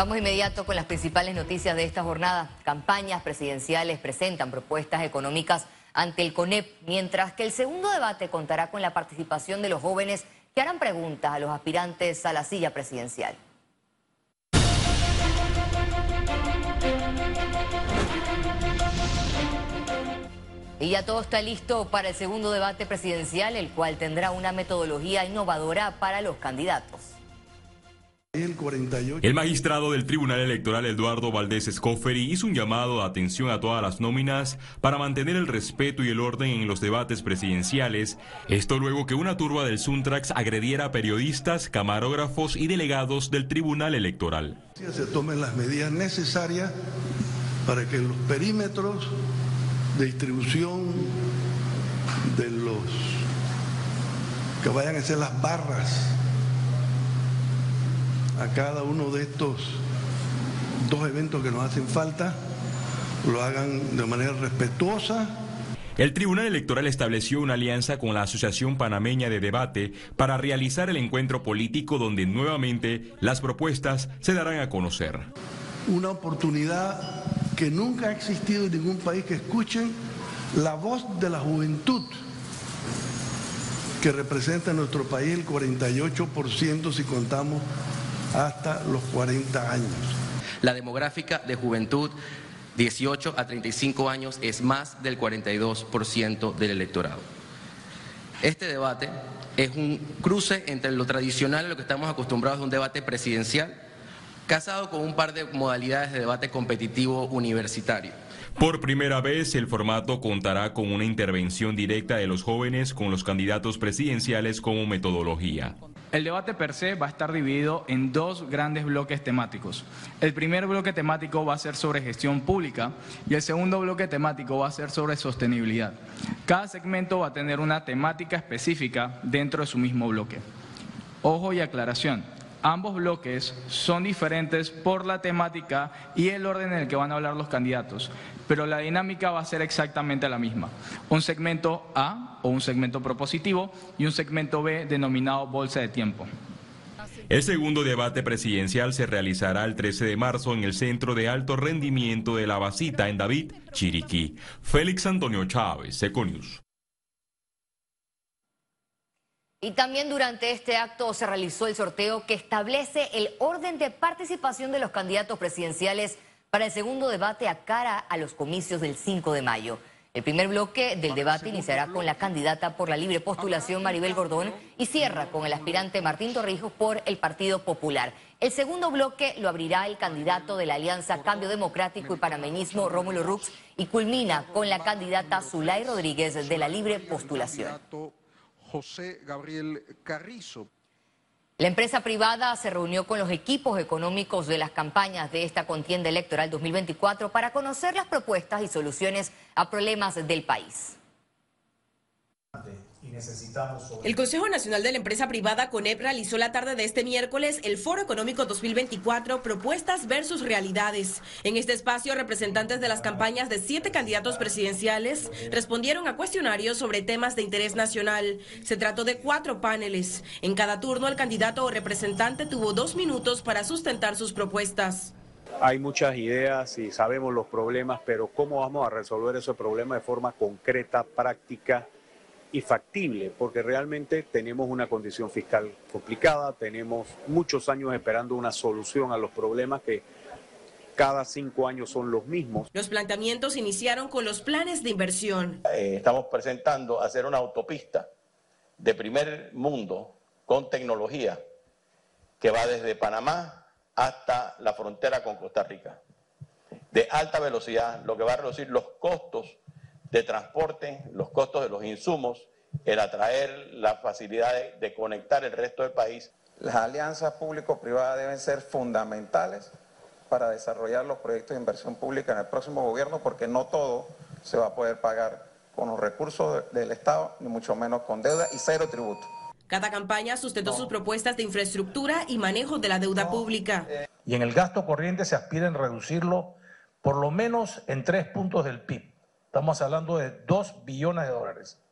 Vamos inmediato con las principales noticias de esta jornada. Campañas presidenciales presentan propuestas económicas ante el CONEP, mientras que el segundo debate contará con la participación de los jóvenes que harán preguntas a los aspirantes a la silla presidencial. Y ya todo está listo para el segundo debate presidencial, el cual tendrá una metodología innovadora para los candidatos. El magistrado del Tribunal Electoral Eduardo Valdés Escoferi hizo un llamado de atención a todas las nóminas para mantener el respeto y el orden en los debates presidenciales. Esto luego que una turba del Suntrax agrediera a periodistas, camarógrafos y delegados del Tribunal Electoral. Se tomen las medidas necesarias para que los perímetros de distribución de los que vayan a ser las barras a cada uno de estos dos eventos que nos hacen falta, lo hagan de manera respetuosa. El Tribunal Electoral estableció una alianza con la Asociación Panameña de Debate para realizar el encuentro político donde nuevamente las propuestas se darán a conocer. Una oportunidad que nunca ha existido en ningún país que escuchen la voz de la juventud que representa en nuestro país el 48% si contamos hasta los 40 años. La demográfica de juventud 18 a 35 años es más del 42% del electorado. Este debate es un cruce entre lo tradicional y lo que estamos acostumbrados a un debate presidencial, casado con un par de modalidades de debate competitivo universitario. Por primera vez, el formato contará con una intervención directa de los jóvenes con los candidatos presidenciales como metodología. El debate per se va a estar dividido en dos grandes bloques temáticos. El primer bloque temático va a ser sobre gestión pública y el segundo bloque temático va a ser sobre sostenibilidad. Cada segmento va a tener una temática específica dentro de su mismo bloque. Ojo y aclaración, ambos bloques son diferentes por la temática y el orden en el que van a hablar los candidatos pero la dinámica va a ser exactamente la misma. Un segmento A o un segmento propositivo y un segmento B denominado bolsa de tiempo. El segundo debate presidencial se realizará el 13 de marzo en el Centro de Alto Rendimiento de la Basita en David, Chiriquí. Félix Antonio Chávez, Econius. Y también durante este acto se realizó el sorteo que establece el orden de participación de los candidatos presidenciales para el segundo debate a cara a los comicios del 5 de mayo. El primer bloque del debate iniciará con la candidata por la libre postulación Maribel Gordón y cierra con el aspirante Martín Torrijos por el Partido Popular. El segundo bloque lo abrirá el candidato de la Alianza Cambio Democrático y Panameñismo Rómulo Rux y culmina con la candidata Zulay Rodríguez de la libre postulación. José Gabriel Carrizo. La empresa privada se reunió con los equipos económicos de las campañas de esta contienda electoral 2024 para conocer las propuestas y soluciones a problemas del país el Consejo Nacional de la Empresa Privada CONEP realizó la tarde de este miércoles el Foro Económico 2024 Propuestas versus Realidades. En este espacio, representantes de las campañas de siete candidatos presidenciales respondieron a cuestionarios sobre temas de interés nacional. Se trató de cuatro paneles. En cada turno, el candidato o representante tuvo dos minutos para sustentar sus propuestas. Hay muchas ideas y sabemos los problemas, pero ¿cómo vamos a resolver esos problemas de forma concreta, práctica? Y factible, porque realmente tenemos una condición fiscal complicada, tenemos muchos años esperando una solución a los problemas que cada cinco años son los mismos. Los planteamientos iniciaron con los planes de inversión. Eh, estamos presentando hacer una autopista de primer mundo con tecnología que va desde Panamá hasta la frontera con Costa Rica, de alta velocidad, lo que va a reducir los costos de transporte, los costos de los insumos, el atraer la facilidad de, conectar el resto del país. Las alianzas público-privadas deben ser fundamentales para desarrollar los proyectos de inversión pública en el próximo gobierno porque no todo se va a poder pagar con los recursos del Estado, ni mucho menos con deuda y cero tributo. Cada campaña sustentó sus propuestas de infraestructura y manejo de la deuda pública. Y en el gasto corriente se aspira en reducirlo por lo menos en tres puntos del PIB. Estamos hablando de dos billones de dólares.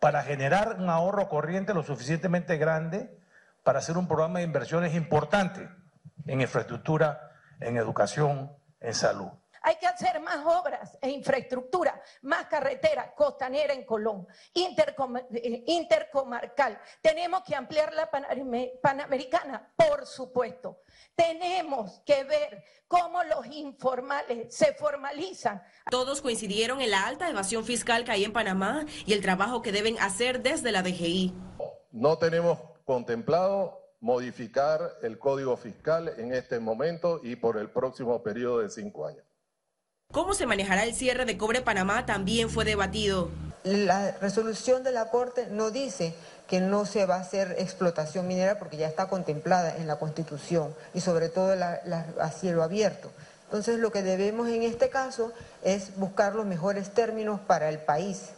Para generar un ahorro corriente lo suficientemente grande para hacer un programa de inversiones importante en infraestructura en educación, en salud. Hay que hacer más obras e infraestructura, más carretera costanera en Colón, eh, intercomarcal. Tenemos que ampliar la panamericana, por supuesto. Tenemos que ver cómo los informales se formalizan. Todos coincidieron en la alta evasión fiscal que hay en Panamá y el trabajo que deben hacer desde la DGI. No tenemos contemplado modificar el código fiscal en este momento y por el próximo periodo de cinco años. ¿Cómo se manejará el cierre de Cobre Panamá? También fue debatido. La resolución de la Corte no dice que no se va a hacer explotación minera porque ya está contemplada en la Constitución y sobre todo a cielo abierto. Entonces lo que debemos en este caso es buscar los mejores términos para el país.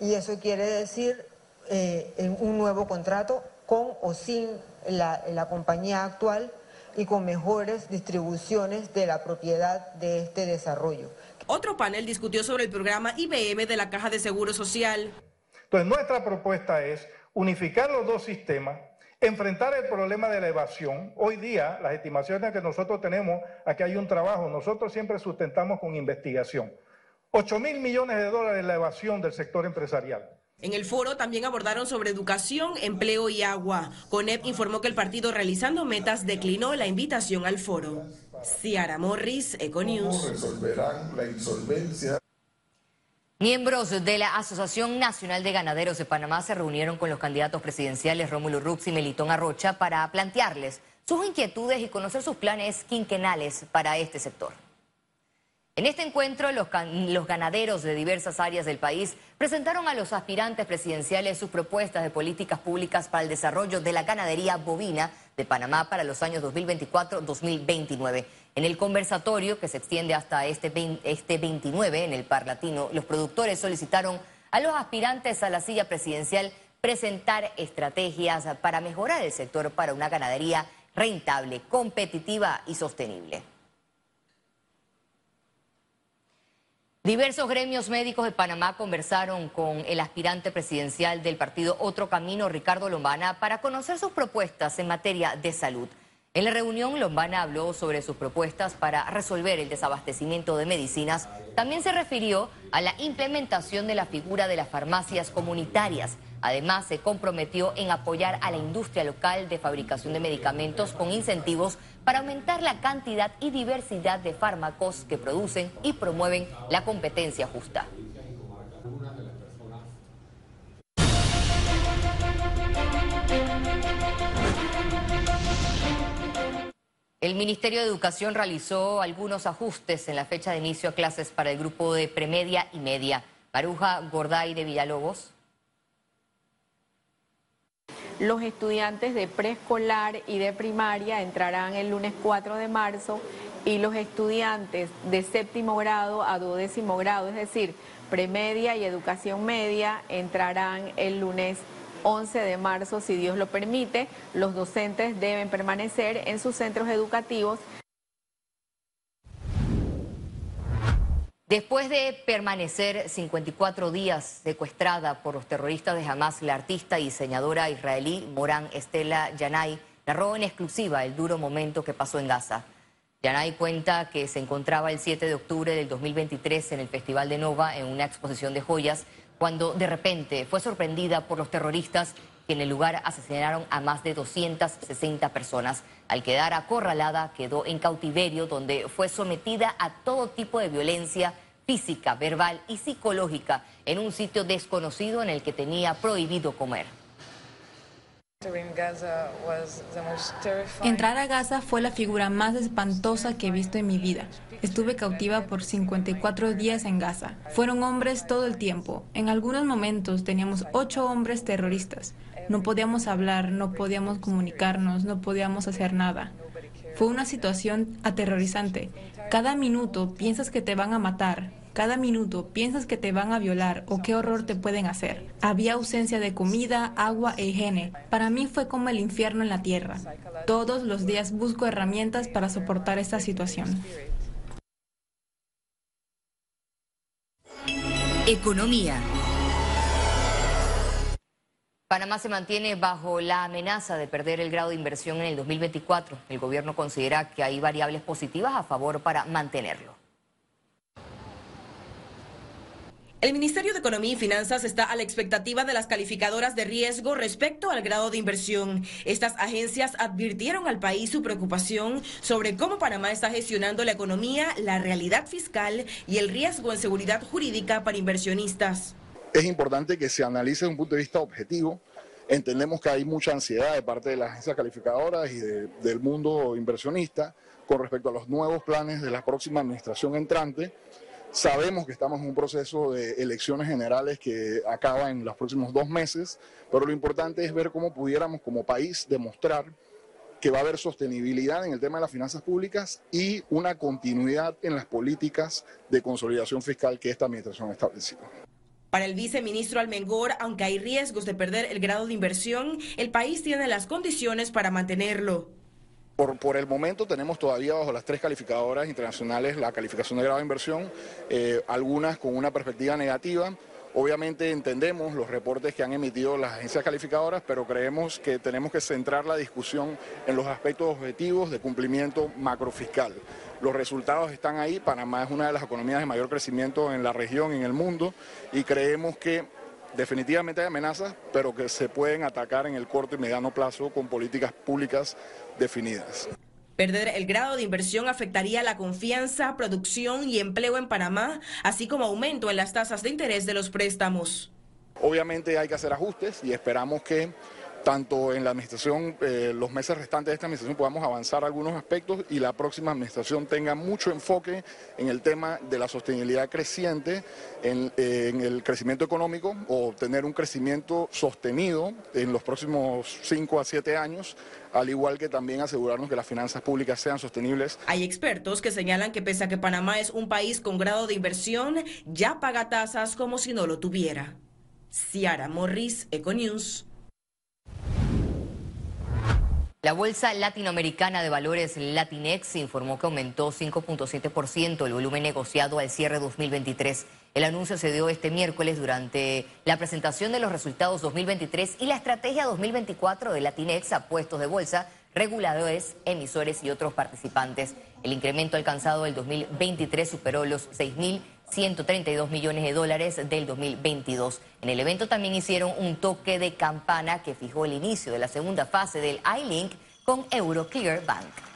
Y eso quiere decir eh, un nuevo contrato con o sin la compañía actual y con mejores distribuciones de la propiedad de este desarrollo. Otro panel discutió sobre el programa IBM de la Caja de Seguro Social. Entonces, nuestra propuesta es unificar los dos sistemas, enfrentar el problema de la evasión. Hoy día, las estimaciones que nosotros tenemos, aquí hay un trabajo, nosotros siempre sustentamos con investigación. 8 mil millones de dólares la evasión del sector empresarial. En el foro también abordaron sobre educación, empleo y agua. CONEP informó que el partido realizando metas declinó la invitación al foro. Ciara Morris, Econews. resolverán la insolvencia? Miembros de la Asociación Nacional de Ganaderos de Panamá se reunieron con los candidatos presidenciales Rómulo Rux y Melitón Arrocha para plantearles sus inquietudes y conocer sus planes quinquenales para este sector. En este encuentro, los, ganaderos de diversas áreas del país presentaron a los aspirantes presidenciales sus propuestas de políticas públicas para el desarrollo de la ganadería bovina de Panamá para los años 2024-2029. En el conversatorio, que se extiende hasta este, este 29 en el Parlatino, los productores solicitaron a los aspirantes a la silla presidencial presentar estrategias para mejorar el sector para una ganadería rentable, competitiva y sostenible. Diversos gremios médicos de Panamá conversaron con el aspirante presidencial del partido Otro Camino, Ricardo Lombana, para conocer sus propuestas en materia de salud. En la reunión, Lombana habló sobre sus propuestas para resolver el desabastecimiento de medicinas. También se refirió a la implementación de la figura de las farmacias comunitarias. Además, se comprometió en apoyar a la industria local de fabricación de medicamentos con incentivos para aumentar la cantidad y diversidad de fármacos que producen y promueven la competencia justa. El Ministerio de Educación realizó algunos ajustes en la fecha de inicio a clases para el grupo de premedia y media. Maruja Gorday de Villalobos. Los estudiantes de preescolar y de primaria entrarán el lunes 4 de marzo y los estudiantes de séptimo grado a duodécimo grado, es decir, premedia y educación media, entrarán el lunes 11 de marzo, si Dios lo permite. Los docentes deben permanecer en sus centros educativos. Después de permanecer 54 días secuestrada por los terroristas de Hamas, la artista y diseñadora israelí Morán Estela Yanay narró en exclusiva el duro momento que pasó en Gaza. Yanay cuenta que se encontraba el 7 de octubre del 2023 en el Festival de Nova en una exposición de joyas cuando de repente fue sorprendida por los terroristas que en el lugar asesinaron a más de 260 personas. Al quedar acorralada, quedó en cautiverio donde fue sometida a todo tipo de violencia física, verbal y psicológica en un sitio desconocido en el que tenía prohibido comer. Entrar a Gaza fue la figura más espantosa que he visto en mi vida. Estuve cautiva por 54 días en Gaza. Fueron hombres todo el tiempo. En algunos momentos teníamos ocho hombres terroristas. No podíamos hablar, no podíamos comunicarnos, no podíamos hacer nada. Fue una situación aterrorizante. Cada minuto piensas que te van a matar, cada minuto piensas que te van a violar o qué horror te pueden hacer. Había ausencia de comida, agua e higiene. Para mí fue como el infierno en la tierra. Todos los días busco herramientas para soportar esta situación. Economía. Panamá se mantiene bajo la amenaza de perder el grado de inversión en el 2024. El gobierno considera que hay variables positivas a favor para mantenerlo. El Ministerio de Economía y Finanzas está a la expectativa de las calificadoras de riesgo respecto al grado de inversión. Estas agencias advirtieron al país su preocupación sobre cómo Panamá está gestionando la economía, la realidad fiscal y el riesgo en seguridad jurídica para inversionistas. Es importante que se analice desde un punto de vista objetivo. Entendemos que hay mucha ansiedad de parte de las agencias calificadoras y del mundo inversionista con respecto a los nuevos planes de la próxima administración entrante Sabemos que estamos en un proceso de elecciones generales que acaba en los próximos dos meses, pero lo importante es ver cómo pudiéramos como país demostrar que va a haber sostenibilidad en el tema de las finanzas públicas y una continuidad en las políticas de consolidación fiscal que esta administración ha establecido. Para el viceministro Almengor, aunque hay riesgos de perder el grado de inversión, el país tiene las condiciones para mantenerlo. Por, el momento tenemos todavía bajo las tres calificadoras internacionales la calificación de grado de inversión, eh, algunas con una perspectiva negativa. Obviamente entendemos los reportes que han emitido las agencias calificadoras, pero creemos que tenemos que centrar la discusión en los aspectos objetivos de cumplimiento macrofiscal. Los resultados están ahí, Panamá es una de las economías de mayor crecimiento en la región, en el mundo, y creemos que definitivamente hay amenazas, pero que se pueden atacar en el corto y mediano plazo con políticas públicas definidas. Perder el grado de inversión afectaría la confianza, producción y empleo en Panamá, así como aumento en las tasas de interés de los préstamos. Obviamente hay que hacer ajustes y esperamos que tanto en la administración, eh, los meses restantes de esta administración podamos avanzar algunos aspectos y la próxima administración tenga mucho enfoque en el tema de la sostenibilidad creciente, en, eh, el crecimiento económico o tener un crecimiento sostenido en los próximos 5 a 7 años, al igual que también asegurarnos que las finanzas públicas sean sostenibles. Hay expertos que señalan que pese a que Panamá es un país con grado de inversión, ya paga tasas como si no lo tuviera. Ciara Morris, Econews. La Bolsa Latinoamericana de Valores Latinex informó que aumentó 5.7% el volumen negociado al cierre 2023. El anuncio se dio este miércoles durante la presentación de los resultados 2023 y la estrategia 2024 de Latinex a puestos de bolsa, reguladores, emisores y otros participantes. El incremento alcanzado el 2023 superó los 6.132 millones de dólares del 2022. En el evento también hicieron un toque de campana que fijó el inicio de la segunda fase del iLink con Euroclear Bank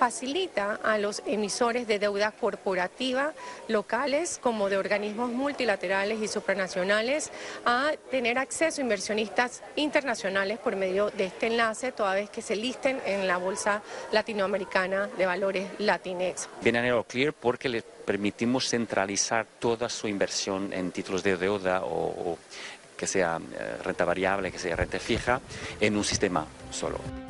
facilita a los emisores de deuda corporativa locales como de organismos multilaterales y supranacionales a tener acceso a inversionistas internacionales por medio de este enlace, toda vez que se listen en la Bolsa Latinoamericana de Valores Latinex. Vienen a Euroclear porque les permitimos centralizar toda su inversión en títulos de deuda o, que sea eh, renta variable, que sea renta fija, en un sistema solo.